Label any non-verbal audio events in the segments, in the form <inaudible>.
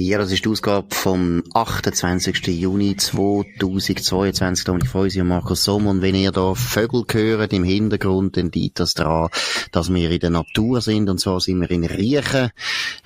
Ja, das ist die Ausgabe vom 28. Juni 2022. Dominik Feusi und Markus Sommer. Und wenn ihr da Vögel hört im Hintergrund, dann liegt das daran, dass wir in der Natur sind. Und zwar sind wir in Riechen.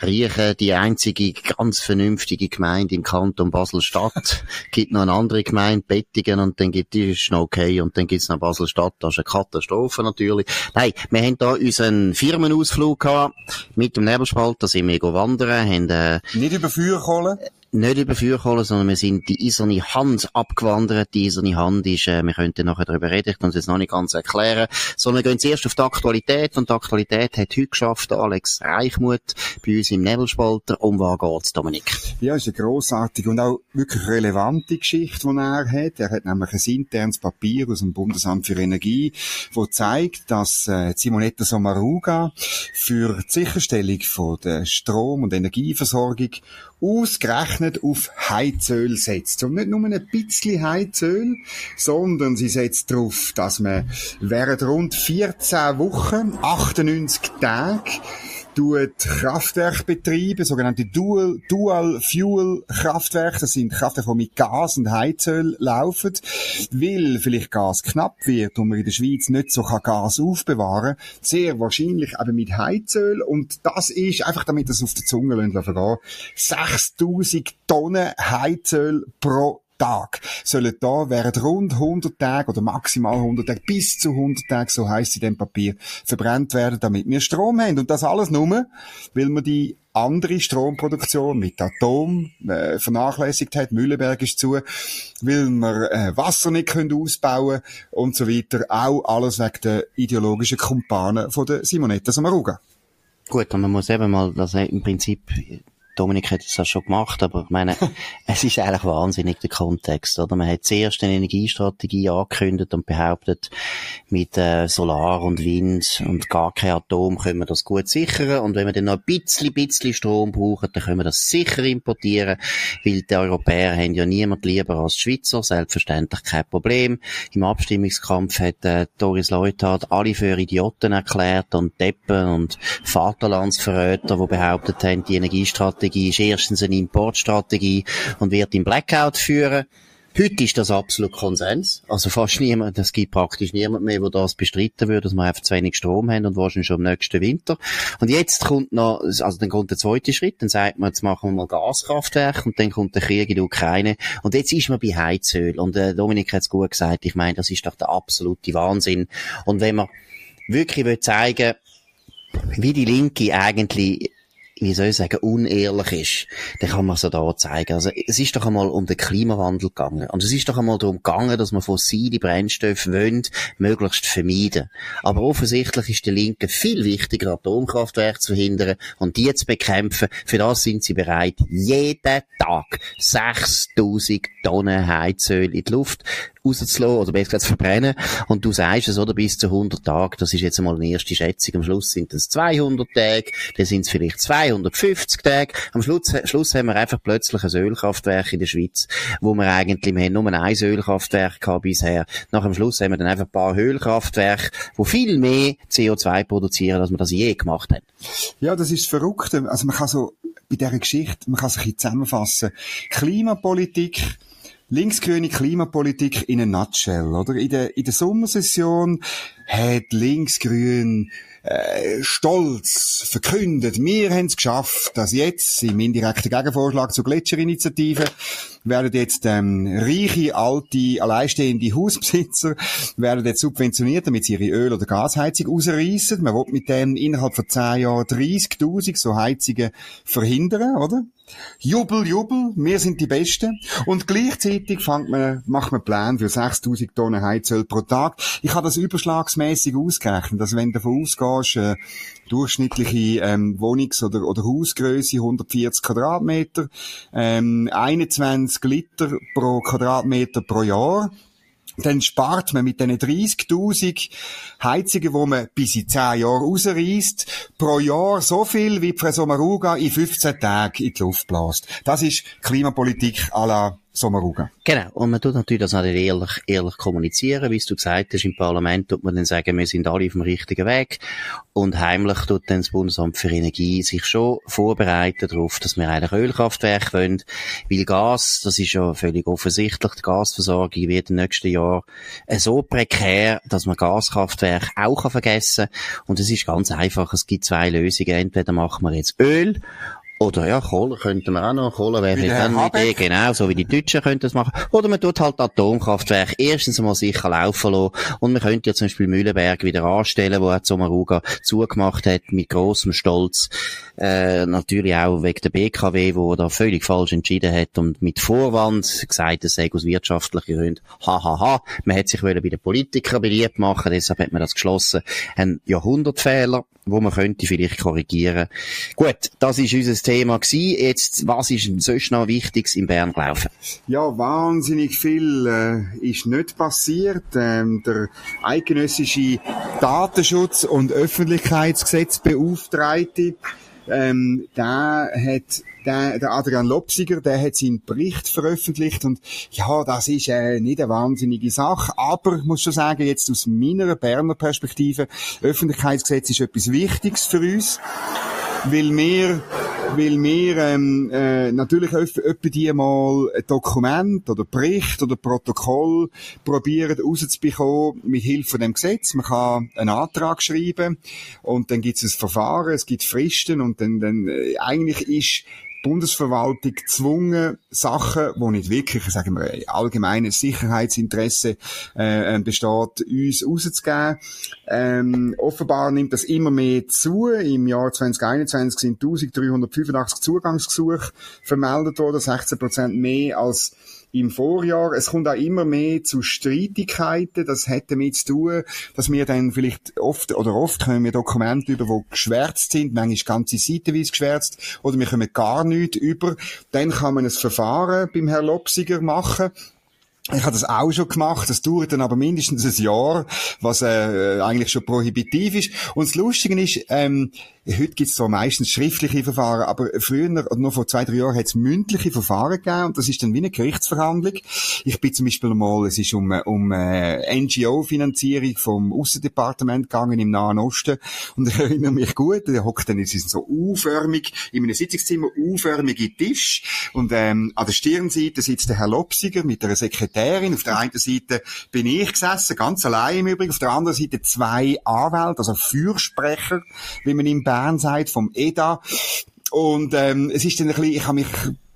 Riechen, die einzige ganz vernünftige Gemeinde im Kanton Basel-Stadt. <laughs> gibt noch eine andere Gemeinde, Bettingen, und dann gibt es noch okay. Und dann gibt's noch Basel-Stadt. Das ist eine Katastrophe natürlich. Nein, wir haben da unseren Firmenausflug gehabt. Mit dem Nebelspalt. Da sind wir wandern, haben, äh, Nicht über Feuerkohle? nicht über Feuerkohle, sondern wir sind die eiserne Hand abgewandert. Die eiserne Hand ist, äh, wir könnten nachher darüber reden, ich kann es jetzt noch nicht ganz erklären, sondern wir gehen zuerst auf die Aktualität und die Aktualität hat heute geschafft Alex Reichmuth bei uns im Nebelspalter. Um was geht's, Dominik? Ja, ist eine grossartige und auch wirklich relevante Geschichte, die er hat. Er hat nämlich ein internes Papier aus dem Bundesamt für Energie, das zeigt, dass äh, Simonetta Sommaruga für die Sicherstellung von der Strom- und Energieversorgung ausgerechnet auf Heizöl setzt. Und nicht nur ein bisschen Heizöl, sondern sie setzt darauf, dass man während rund 14 Wochen, 98 Tage, tut Kraftwerke betreiben, sogenannte Dual, Dual Fuel Kraftwerke. Das sind Kraftwerke, die mit Gas und Heizöl laufen. Weil vielleicht Gas knapp wird und man in der Schweiz nicht so kann Gas aufbewahren kann. Sehr wahrscheinlich eben mit Heizöl. Und das ist, einfach damit das auf der Zunge vergehen, 6000 Tonnen Heizöl pro Tag sollen da während rund 100 Tagen oder maximal 100 Tage bis zu 100 Tagen, so heisst in dem Papier, verbrennt werden, damit wir Strom haben. Und das alles nur, weil wir die andere Stromproduktion mit Atom äh, vernachlässigt hat. Mühlenberg ist zu, weil wir äh, Wasser nicht können ausbauen und so weiter. Auch alles wegen der ideologischen Kumpanen von der Simonetta Sommaruga. Gut, und man muss eben mal, das im Prinzip Dominik hat das schon gemacht, aber ich meine, <laughs> es ist eigentlich wahnsinnig der Kontext, oder? Man hat zuerst eine Energiestrategie angekündigt und behauptet, mit äh, Solar und Wind und gar kein Atom können wir das gut sichern und wenn wir dann noch ein bisschen, bisschen Strom brauchen, dann können wir das sicher importieren, weil die Europäer haben ja niemand lieber als die Schweizer, selbstverständlich kein Problem. Im Abstimmungskampf hat äh, Doris Leuthard alle für Idioten erklärt und Deppen und Vaterlandsverräter, die behauptet haben, die Energiestrategie Strategie ist erstens eine Importstrategie und wird im Blackout führen. Heute ist das absolut Konsens. Also fast niemand, es gibt praktisch niemand mehr, der das bestreiten würde, dass wir einfach zu wenig Strom haben und wahrscheinlich schon im nächsten Winter. Und jetzt kommt noch, also dann kommt der zweite Schritt, dann sagt man, jetzt machen wir mal Gaskraftwerke und dann kommt der Krieg in der Ukraine. Und jetzt ist man bei Heizöl. Und äh, Dominik hat es gut gesagt, ich meine, das ist doch der absolute Wahnsinn. Und wenn man wirklich will zeigen, wie die Linke eigentlich wie soll ich sagen, unehrlich ist, dann kann man es so da zeigen. Also, es ist doch einmal um den Klimawandel gegangen. Und es ist doch einmal darum gegangen, dass man fossile Brennstoffe wollen, möglichst vermeiden. Aber offensichtlich ist der Linke viel wichtiger, Atomkraftwerke zu verhindern und die zu bekämpfen. Für das sind sie bereit, jeden Tag 6000 Tonnen Heizöl in die Luft rauszulassen, oder besser gesagt zu verbrennen. Und du sagst es, oder, bis zu 100 Tage, das ist jetzt einmal eine erste Schätzung. Am Schluss sind es 200 Tage, dann sind es vielleicht 250 Tage. Am Schluss, Schluss haben wir einfach plötzlich ein Ölkraftwerk in der Schweiz, wo wir eigentlich, wir haben nur ein Ölkraftwerk gehabt bisher. Nach dem Schluss haben wir dann einfach ein paar Ölkraftwerke, die viel mehr CO2 produzieren, als wir das je gemacht haben. Ja, das ist verrückt. Also man kann so, bei dieser Geschichte, man kann sich zusammenfassen. Klimapolitik, linksgrüne Klimapolitik in a nutshell, oder? In der, in der Sommersession hat linksgrün äh, stolz verkündet, wir haben es geschafft, dass jetzt im indirekten Gegenvorschlag zur Gletscherinitiative werden jetzt ähm, reiche, alte, alleinstehende Hausbesitzer werden jetzt subventioniert, damit sie ihre Öl- oder Gasheizung rausreißen. Man will mit dem innerhalb von zehn Jahren 30.000 so Heizungen verhindern, oder? Jubel, Jubel, wir sind die Besten. Und gleichzeitig fängt man, macht man Pläne für 6000 Tonnen Heizöl pro Tag. Ich habe das überschlagsmäßig ausgerechnet, dass wenn du davon ausgehst, äh, durchschnittliche ähm, Wohnungs- oder, oder Hausgröße 140 Quadratmeter, ähm, 21 Liter pro Quadratmeter pro Jahr, dann spart man mit diesen 30.000 Heizungen, die man bis in 10 Jahren rausreißt, pro Jahr so viel, wie Frau Sommaruga in 15 Tagen in die Luft bläst. Das ist Klimapolitik à la Sommaruga. Genau. Und man tut natürlich das auch ehrlich, ehrlich kommunizieren, wie du gesagt hast. Im Parlament tut man dann sagen, wir sind alle auf dem richtigen Weg. Und heimlich tut dann das Bundesamt für Energie sich schon vorbereiten darauf, dass wir eigentlich Ölkraftwerke wollen. Weil Gas, das ist ja völlig offensichtlich, die Gasversorgung wird im nächsten Jahr so prekär, dass man Gaskraftwerke auch vergessen kann. Und es ist ganz einfach. Es gibt zwei Lösungen. Entweder machen wir jetzt Öl oder ja, Kohle könnten wir auch noch. Kohle wäre jetzt eine Idee, genau, so wie die Deutschen könnten das machen. Oder man tut halt Atomkraftwerke erstens einmal sicher laufen lassen. Und man könnte ja zum Beispiel Mühlenberg wieder anstellen, wo auch Sommaruga zugemacht hat, mit grossem Stolz. Äh, natürlich auch wegen der BKW, wo da völlig falsch entschieden hat und mit Vorwand gesagt, es sei aus wirtschaftlichen Gründen. Hahaha. Ha, ha. Man hat sich bei den Politikern beliebt machen, deshalb hat man das geschlossen. Ein Jahrhundertfehler, wo man könnte vielleicht korrigieren. Gut, das ist unser Thema Thema gewesen. Jetzt, was ist sonst noch Wichtiges in Bern gelaufen? Ja, wahnsinnig viel äh, ist nicht passiert. Ähm, der eidgenössische Datenschutz- und Öffentlichkeitsgesetzbeauftragte ähm, der hat der, der Adrian Lopsiger, der hat seinen Bericht veröffentlicht und ja, das ist äh, nicht eine wahnsinnige Sache, aber ich muss schon sagen, jetzt aus meiner Berner Perspektive, Öffentlichkeitsgesetz ist etwas Wichtiges für uns weil wir, weil wir ähm, äh, natürlich öppe die mal ein Dokument oder Bericht oder Protokoll probieren rauszubekommen mit Hilfe von dem Gesetz. Man kann einen Antrag schreiben und dann gibt es ein Verfahren, es gibt Fristen und dann, dann äh, eigentlich ist Bundesverwaltung gezwungen, Sachen, wo nicht wirklich, sagen wir, allgemeines Sicherheitsinteresse äh, besteht, uns rauszugeben. Ähm, offenbar nimmt das immer mehr zu. Im Jahr 2021 sind 1385 Zugangsgesuche vermeldet worden, 16 Prozent mehr als im Vorjahr. Es kommt auch immer mehr zu Streitigkeiten. Das hat damit zu tun, dass wir dann vielleicht oft oder oft können wir Dokumente über, die geschwärzt sind, manchmal ganze Seitenweise geschwärzt, oder wir kommen gar nichts über. Dann kann man ein Verfahren beim Herrn Lopsiger machen ich habe das auch schon gemacht, das dauert dann aber mindestens ein Jahr, was äh, eigentlich schon prohibitiv ist. Und das Lustige ist, ähm, Heute gibt's so meistens schriftliche Verfahren, aber früher, noch vor zwei, drei Jahren, hat es mündliche Verfahren gegeben und das ist dann wie eine Gerichtsverhandlung. Ich bin zum Beispiel mal, es ist um, um äh, NGO-Finanzierung vom Außendepartement gegangen im Nahen Osten und <laughs> ich erinnere mich gut, der hockt dann, es ist so U-förmig, in einem Sitzungszimmer, U-förmige Tisch und ähm, an der Stirnseite sitzt der Herr Lopsiger mit einer Sekretärin, auf der einen Seite bin ich gesessen, ganz allein im Übrigen, auf der anderen Seite zwei Anwälte, also Fürsprecher, wie man im Bern sagt, vom EDA. Und ähm, es ist dann ein bisschen, ich habe mich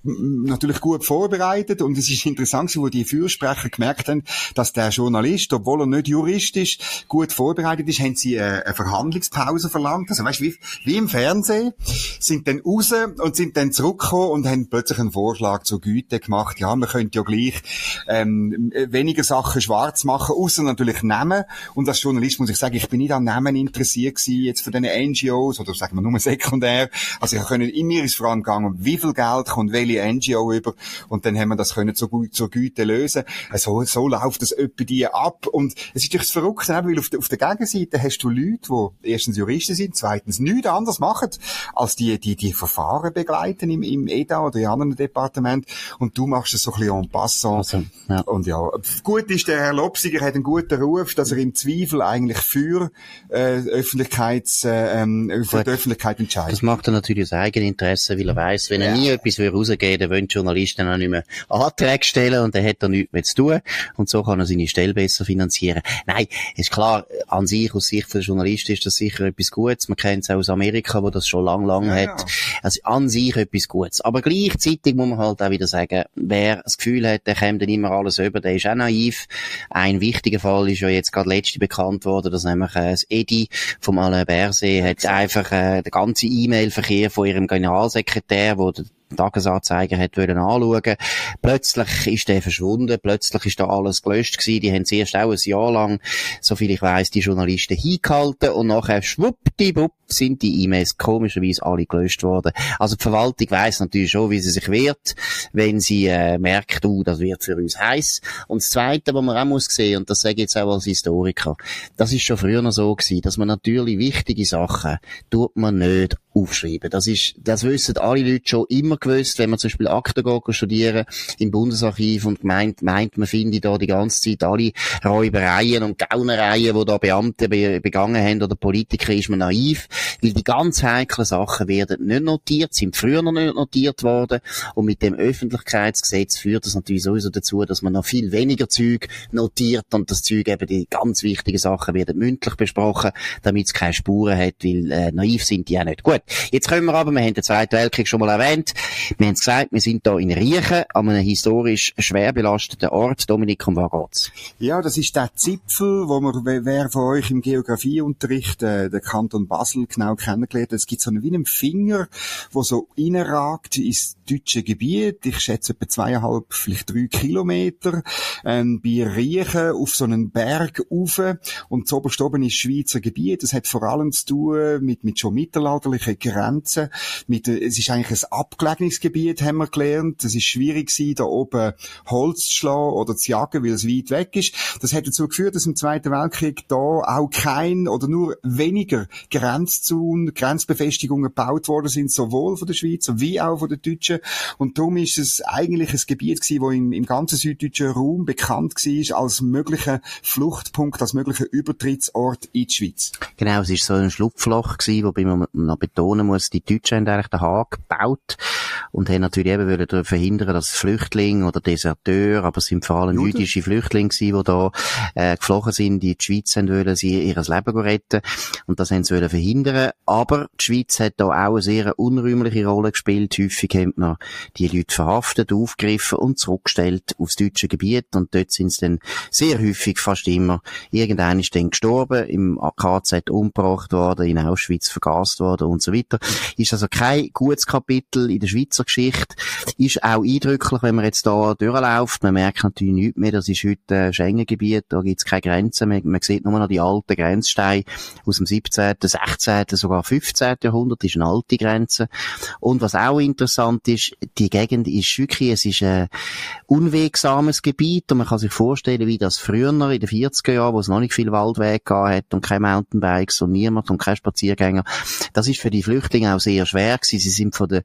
natürlich gut vorbereitet und es ist interessant, wo die Fürsprecher gemerkt haben, dass der Journalist, obwohl er nicht Jurist ist, gut vorbereitet ist, haben sie eine, eine Verhandlungspause verlangt. Also weißt, wie, wie im Fernsehen, sind dann raus und sind dann zurückgekommen und haben plötzlich einen Vorschlag zur Güte gemacht. Ja, man könnte ja gleich ähm, weniger Sachen schwarz machen, außer natürlich Namen. Und als Journalist muss ich sagen, ich bin nicht an Namen interessiert gewesen, jetzt von den NGOs oder sagen wir nur sekundär. Also ich können in mir allem gegangen, wie viel Geld kommt welche NGO über und dann haben wir das können zur, zur Güte lösen. So, also, so läuft das öppe die ab und es ist durchs Verrückte, weil auf der, auf der Gegenseite hast du Leute, die erstens Juristen sind, zweitens nichts anderes machen, als die, die, die Verfahren begleiten im, im EDA oder in anderen Departement und du machst es so ein bisschen en passant. Also, ja. Und ja, gut ist, der Herr Lopsiger hat einen guten Ruf, dass er im Zweifel eigentlich für äh, Öffentlichkeits, äh, ähm, für die Öffentlichkeit entscheidet. Das macht er natürlich aus eigenem Interesse, weil er weiß, wenn er ja. nie etwas rausgeben geben, dann wollen Journalisten auch nicht mehr Anträge stellen und dann hat er nichts mehr zu tun und so kann er seine Stelle besser finanzieren. Nein, ist klar, an sich, aus Sicht der Journalisten ist das sicher etwas Gutes. Man kennt es auch aus Amerika, wo das schon lang, lang ja, hat. Also an sich etwas Gutes. Aber gleichzeitig muss man halt auch wieder sagen, wer das Gefühl hat, der kommt dann immer alles über, der ist auch naiv. Ein wichtiger Fall ist ja jetzt gerade letzte bekannt worden, dass nämlich äh, das Edi vom Alain Berset hat einfach äh, den ganzen E-Mail-Verkehr von ihrem Generalsekretär, wo der Tagesanzeiger hat wollen anschauen. Plötzlich ist der verschwunden, plötzlich ist da alles gelöscht gewesen. Die haben zuerst auch ein Jahr lang, soviel ich weiß, die Journalisten hingehalten und nachher schwuppdiwupp sind die E-Mails komischerweise alle gelöscht worden. Also die Verwaltung weiss natürlich schon, wie sie sich wehrt, wenn sie äh, merkt, uh, das wird für uns heiß. Und das Zweite, was man auch muss sehen, und das sage ich jetzt auch als Historiker, das ist schon früher noch so gewesen, dass man natürlich wichtige Sachen tut man nicht aufschreiben. Das ist, das wissen alle Leute schon immer gewusst, wenn man zum Beispiel Akten geht, studieren im Bundesarchiv und meint, meint, man finde da die ganze Zeit alle Räubereien und Gaunereien, die da Beamte be begangen haben oder Politiker, ist man naiv, weil die ganz heiklen Sachen werden nicht notiert, sind früher noch nicht notiert worden und mit dem Öffentlichkeitsgesetz führt das natürlich sowieso dazu, dass man noch viel weniger Zeug notiert und das Zeug eben die ganz wichtigen Sachen werden mündlich besprochen, damit es keine Spuren hat, weil äh, naiv sind die auch nicht. Gut, Jetzt kommen wir aber, wir haben den Zweiten Weltkrieg schon mal erwähnt. Wir haben es gesagt, wir sind hier in Riechen, an einem historisch schwer belasteten Ort. Dominik, um was geht's? Ja, das ist der Zipfel, wo man, wer von euch im Geografieunterricht äh, den Kanton Basel genau kennengelernt hat. Es gibt so einen, wie einen Finger, wo so reinragt ins deutsche Gebiet. Ich schätze etwa zweieinhalb, vielleicht drei Kilometer. Ähm, bei Riechen auf so einen Berg rauf. Und so oben ist Schweizer Gebiet. Das hat vor allem zu tun mit, mit schon mittelalterlichen Grenzen. Mit, äh, es ist eigentlich ein abgelegenes Gebiet, haben wir gelernt. Es ist schwierig gewesen, da oben Holz zu schlagen oder zu jagen, weil es weit weg ist. Das hat dazu geführt, dass im Zweiten Weltkrieg da auch kein oder nur weniger Grenzzonen, Grenzbefestigungen gebaut worden sind, sowohl von den Schweizer wie auch von den Deutschen. Und darum ist es eigentlich ein Gebiet gewesen, wo im, im ganzen süddeutschen Raum bekannt war als möglicher Fluchtpunkt, als möglicher Übertrittsort in die Schweiz. Genau, es ist so ein Schlupfloch gewesen, wobei man noch betonen muss, die Deutschen haben eigentlich den Haag gebaut und haben natürlich eben wollen verhindern, dass Flüchtlinge oder Deserteur, aber es sind vor allem Juden. jüdische Flüchtlinge gewesen, die da äh, geflohen sind, die die Schweiz haben wollen, sie ihr Leben retten und das haben sie wollen verhindern. Aber die Schweiz hat da auch eine sehr unrühmliche Rolle gespielt. Häufig haben man die Leute verhaftet, aufgegriffen und zurückgestellt aufs deutsche Gebiet und dort sind sie dann sehr häufig, fast immer, irgendeiner ist dann gestorben, im KZ umgebracht worden, in Auschwitz vergast worden und so weiter. Ist also kein gutes Kapitel in der Schweizer Geschichte. Ist auch eindrücklich, wenn man jetzt da durchläuft. Man merkt natürlich nichts mehr. Das ist heute ein Schengen-Gebiet. Da gibt es keine Grenzen mehr. Man sieht nur noch die alten Grenzsteine aus dem 17., 16., sogar 15. Jahrhundert. Das ist eine alte Grenze. Und was auch interessant ist, die Gegend ist wirklich, es ist ein unwegsames Gebiet und man kann sich vorstellen, wie das früher in den 40er Jahren, wo es noch nicht viel Waldweg gehabt hat und keine Mountainbikes und niemand und keine Spaziergänger. Das ist für die Flüchtlinge auch sehr schwer gewesen. Sie sind von den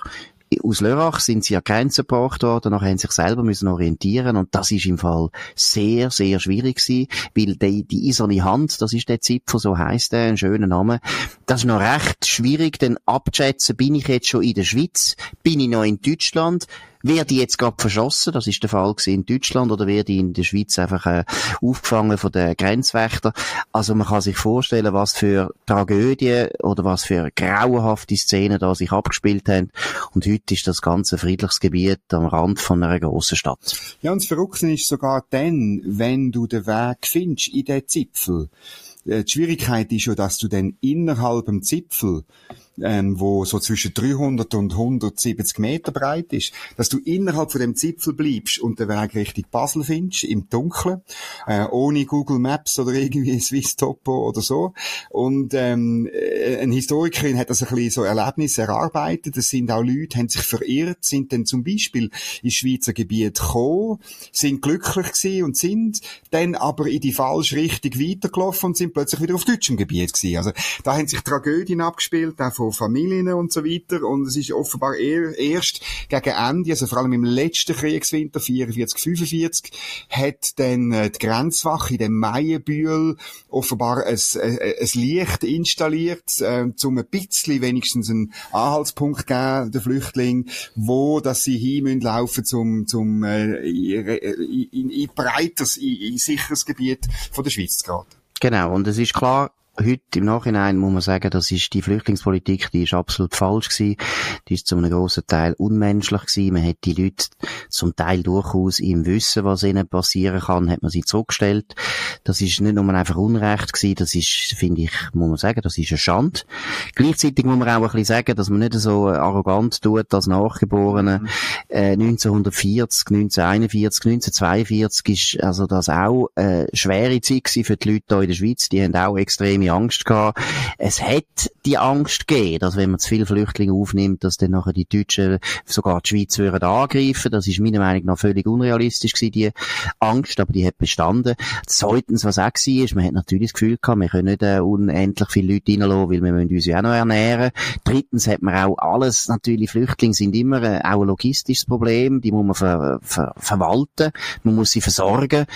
Schleuser aus Lörrach sind sie an Grenzen gebracht worden, nachher haben sie sich selber müssen orientieren und das ist im Fall sehr, sehr schwierig gewesen, weil die, die eiserne Hand, das ist der Zipfel, so heisst der, ein schöner Name, das ist noch recht schwierig, denn abzuschätzen, bin ich jetzt schon in der Schweiz, bin ich noch in Deutschland, werde ich jetzt gerade verschossen, das ist der Fall in Deutschland, oder werde ich in der Schweiz einfach äh, aufgefangen von den Grenzwächtern. Also man kann sich vorstellen, was für Tragödien oder was für grauenhafte Szenen da sich abgespielt haben. Und heute ist das ganze friedliches Gebiet am Rand von einer grossen Stadt. Ja, und das Verrückte ist sogar dann, wenn du den Weg findest in den Zipfel. Äh, die Schwierigkeit ist ja, dass du dann innerhalb dem Zipfel ähm, wo so zwischen 300 und 170 Meter breit ist, dass du innerhalb von dem Zipfel bleibst und den Weg Richtung Basel findest, im Dunkeln, äh, ohne Google Maps oder irgendwie <laughs> Swiss Topo oder so. Und ähm, äh, eine Historikerin hat das ein bisschen so Erlebnisse erarbeitet. Es sind auch Leute, haben sich verirrt, sind dann zum Beispiel ins Schweizer Gebiet gekommen, sind glücklich gewesen und sind dann aber in die falsche Richtung weitergelaufen und sind plötzlich wieder auf deutschem Gebiet gewesen. Also da haben sich Tragödien abgespielt, auch von von Familien und so weiter. Und es ist offenbar eher, erst gegen Ende, also vor allem im letzten Kriegswinter, 44, 45, hat dann äh, die Grenzwache in dem Meienbühl offenbar ein, ein, äh, ein Licht installiert, äh, um ein bisschen wenigstens einen Anhaltspunkt geben, den Flüchtlingen, wo, dass sie hin müssen laufen zum, zum, äh, in, in, in breiteres, in, in sicheres Gebiet von der Schweiz zu gehen. Genau. Und es ist klar, heute im Nachhinein muss man sagen, das ist die Flüchtlingspolitik, die ist absolut falsch gewesen. Die ist zu einem grossen Teil unmenschlich gewesen. Man hat die Leute zum Teil durchaus im Wissen, was ihnen passieren kann, hat man sie zurückgestellt. Das ist nicht nur einfach Unrecht gewesen, das ist, finde ich, muss man sagen, das ist eine Schande. Gleichzeitig muss man auch ein bisschen sagen, dass man nicht so arrogant tut als Nachgeborene. Mhm. Äh, 1940, 1941, 1942 ist also das auch eine schwere Zeit für die Leute hier in der Schweiz. Die haben auch extreme Angst gehabt. Es hat die Angst gegeben, dass wenn man zu viele Flüchtlinge aufnimmt, dass dann nachher die Deutschen sogar die Schweiz würden angreifen. Das ist meiner Meinung nach völlig unrealistisch gewesen, die Angst, aber die hat bestanden. Zweitens, was auch war, ist, man hat natürlich das Gefühl gehabt, wir können nicht äh, unendlich viele Leute reinlassen, weil wir müssen uns ja auch noch ernähren. Drittens hat man auch alles, natürlich Flüchtlinge sind immer äh, auch ein logistisches Problem, die muss man ver, ver, verwalten, man muss sie versorgen,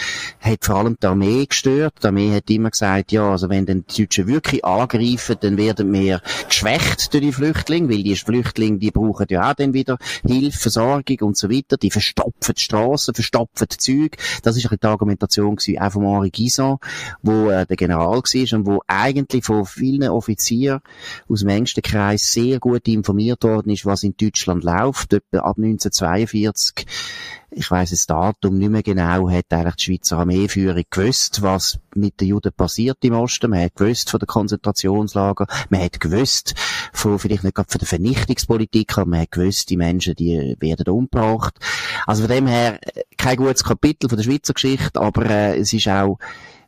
hat vor allem die Armee gestört. Die Armee hat immer gesagt, ja, also wenn dann die Deutschen wirklich angreifen, dann werden wir geschwächt durch die Flüchtlinge, weil die Flüchtlinge, die brauchen ja auch dann wieder Hilfe, Versorgung und so weiter. Die verstopfen die Strassen, verstopfen die Züge. Das ist die Argumentation gewesen, auch von Henri Guison, wo äh, der General war und wo eigentlich von vielen Offizieren aus dem engsten Kreis sehr gut informiert worden ist, was in Deutschland läuft. Etwa ab 1942 ich weiss das Datum nicht mehr genau, hat eigentlich die Schweizer Armeeführung gewusst, was mit den Juden passiert im Osten. Man hat gewusst von den Konzentrationslager, man hat gewusst von, vielleicht nicht gerade von der Vernichtungspolitik, aber man hat gewusst, die Menschen, die werden umgebracht. Also von dem her, kein gutes Kapitel von der Schweizer Geschichte, aber äh, es ist auch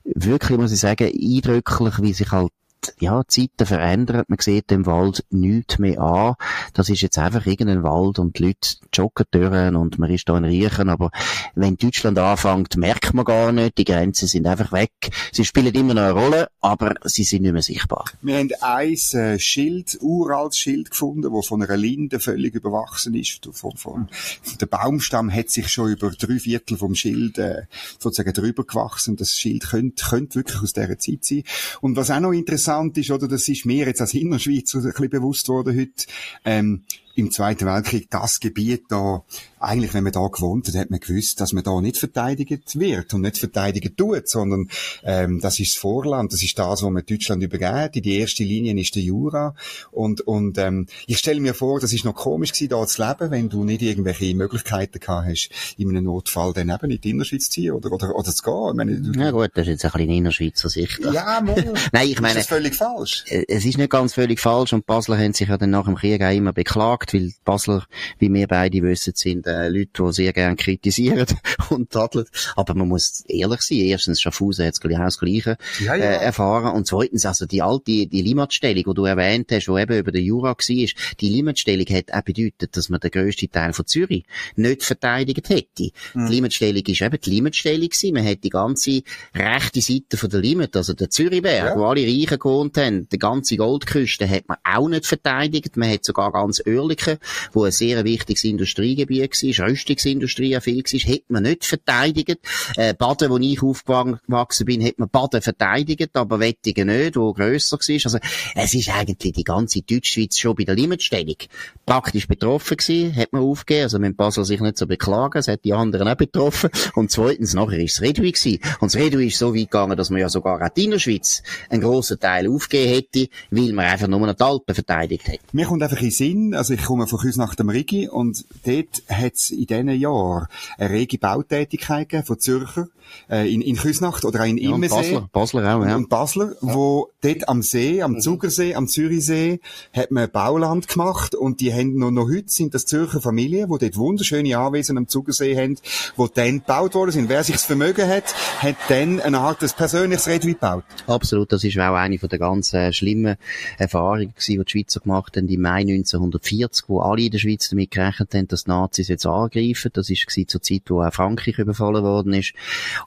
wirklich, muss ich sagen, eindrücklich, wie sich halt ja, die Zeiten verändern. Man sieht dem Wald nichts mehr an. Das ist jetzt einfach irgendein Wald und die Leute joggen durch und man ist da in Riechen. Aber wenn Deutschland anfängt, merkt man gar nicht. Die Grenzen sind einfach weg. Sie spielen immer noch eine Rolle, aber sie sind nicht mehr sichtbar. Wir haben ein äh, Schild, uraltes Schild gefunden, das von einer Linde völlig überwachsen ist. Von, von, der Baumstamm hat sich schon über drei Viertel vom Schild äh, sozusagen drüber gewachsen. Das Schild könnte, könnte wirklich aus dieser Zeit sein. Und was auch noch interessant interessant ist, oder, das ist mir jetzt als Innerschweizer ein bisschen bewusst worden heute, ähm, im Zweiten Weltkrieg das Gebiet da, eigentlich, wenn man da gewohnt hat, hat man gewusst, dass man da nicht verteidigt wird und nicht verteidigt tut, sondern ähm, das ist das Vorland, das ist das, wo man Deutschland übergeht. Die erste Linie ist der Jura und und ähm, ich stelle mir vor, das ist noch komisch gewesen, da zu leben, wenn du nicht irgendwelche Möglichkeiten gehabt hast, in einem Notfall dann eben in die Innerschweiz zu ziehen oder oder oder zu gehen. Ich meine, ja gut, das ist jetzt ein bisschen Innerschweizer Sicht. Ja, mal. <laughs> Nein, ich meine, ist das völlig falsch. Äh, es ist nicht ganz völlig falsch und Basler haben sich ja dann nach dem Krieg auch immer beklagt, weil Basler, wie wir beide wissen, sind äh, Leute, die sehr gerne kritisieren <laughs> und tadeln. Aber man muss ehrlich sein. Erstens, Schaffhausen hat das Gleiche ja, ja. Äh, erfahren. Und zweitens, also die alte, die Limatstellung, die du erwähnt hast, die eben über den Jura war, die Limatstellung hat auch bedeutet, dass man den grössten Teil von Zürich nicht verteidigt hätte. Mhm. Die Limatstellung ist eben die Limatstellung gewesen. Man hat die ganze rechte Seite von der Limit, also der Zürichberg, ja. wo alle Reichen gewohnt haben, die ganze Goldküste hat man auch nicht verteidigt. Man hat sogar ganz Oerlikon, wo ein sehr wichtiges Industriegebiet war, Rüstungsindustrie viel war, hätte man nicht verteidigt. Äh, Baden, wo ich aufgewachsen bin, hat man Baden verteidigt, aber Wettigen nicht, wo grösser war. Also, es ist eigentlich die ganze Deutschschweiz schon bei der Limitstellung praktisch betroffen gewesen, hat man aufgegeben. Also, mit Basel sich nicht so beklagen, es hat die anderen auch betroffen. Und zweitens, nachher ist es Redui gewesen. Und das Redui ist so weit gegangen, dass man ja sogar auch die Innerschweiz einen grossen Teil aufgegeben hätte, weil man einfach nur noch die Alpen verteidigt hat. Mir kommt einfach in Sinn, also ich komme von uns nach dem Rigi und dort hat es in diesen Jahren eine rege Bautätigkeit gegeben von Zürcher äh, in, in Küsnacht oder auch in ja, Immersee. Basler, Basler auch, ja. Und Basler, ja. wo dort am See, am mhm. Zugersee, am Zürichsee, hat man Bauland gemacht und die haben noch, noch heute sind das Zürcher Familien, wo dort wunderschöne Anwesen am Zugersee haben, wo dann gebaut worden sind. Wer sich das Vermögen hat, hat dann eine Art des persönliches Redwi gebaut. Absolut, das ist auch eine von der ganz äh, schlimmen Erfahrungen gewesen, die die Schweizer gemacht haben im Mai 1940, wo alle in der Schweiz damit gerechnet haben, dass die Nazis jetzt angreifen. Das ist zur Zeit, wo auch Frankreich überfallen worden ist.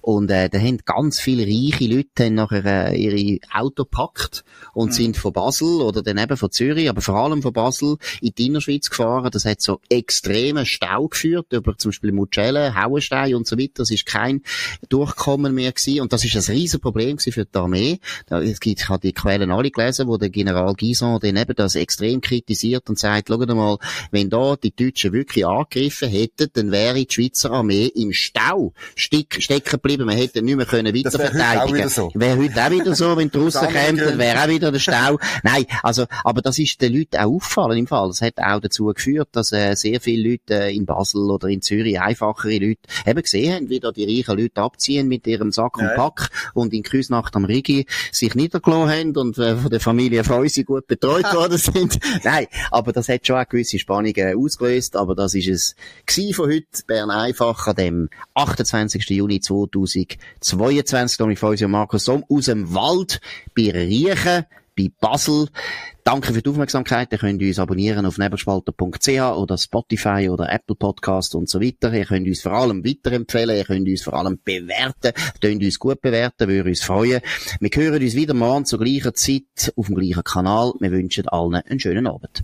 Und äh, da haben ganz viele reiche Leute haben nachher äh, ihre Auto gepackt und mhm. sind von Basel oder dann eben von Zürich, aber vor allem von Basel in die Innerschweiz gefahren. Das hat so extremen Stau geführt über zum Beispiel Mucelle, Hauenstein und so weiter. Das ist kein Durchkommen mehr gewesen. Und das ist ein riesen Problem für die Armee. Es gibt, ich habe die Quellen alle gelesen, wo der General Gison dann eben das extrem kritisiert und sagt, schau einmal, wenn da die Deutschen wirklich angegriffen hätten, dann wäre die Schweizer Armee im Stau steck, stecken geblieben. Man hätte nicht mehr können weiter verteidigen. Wäre so. Wäre heute auch wieder so, wenn die <laughs> Russen kämen, dann wäre auch wieder der Stau. Nein, also, aber das ist den Leuten auch auffallen im Fall. Das hat auch dazu geführt, dass äh, sehr viele Leute äh, in Basel oder in Zürich, einfachere Leute, eben gesehen haben, wie da die reichen Leute abziehen mit ihrem Sack und Pack und in Küsnacht am Rigi sich niedergelassen haben und äh, von der Familie Feusi gut betreut <laughs> worden sind. Nein, aber das hat schon auch gewisse Spannungen ausgelöst, aber das ist es gewesen von heute. Bern einfach an dem 28. Juni 2022. Tommy Feusi und Markus Somm aus dem Wald bei Riechen bei Basel. Danke für die Aufmerksamkeit. Ihr könnt uns abonnieren auf nebelspalter.ch oder Spotify oder Apple Podcast und so weiter. Ihr könnt uns vor allem weiterempfehlen. Ihr könnt uns vor allem bewerten. Könnt uns gut bewerten, würde uns freuen. Wir hören uns wieder morgen zur gleichen Zeit auf dem gleichen Kanal. Wir wünschen allen einen schönen Abend.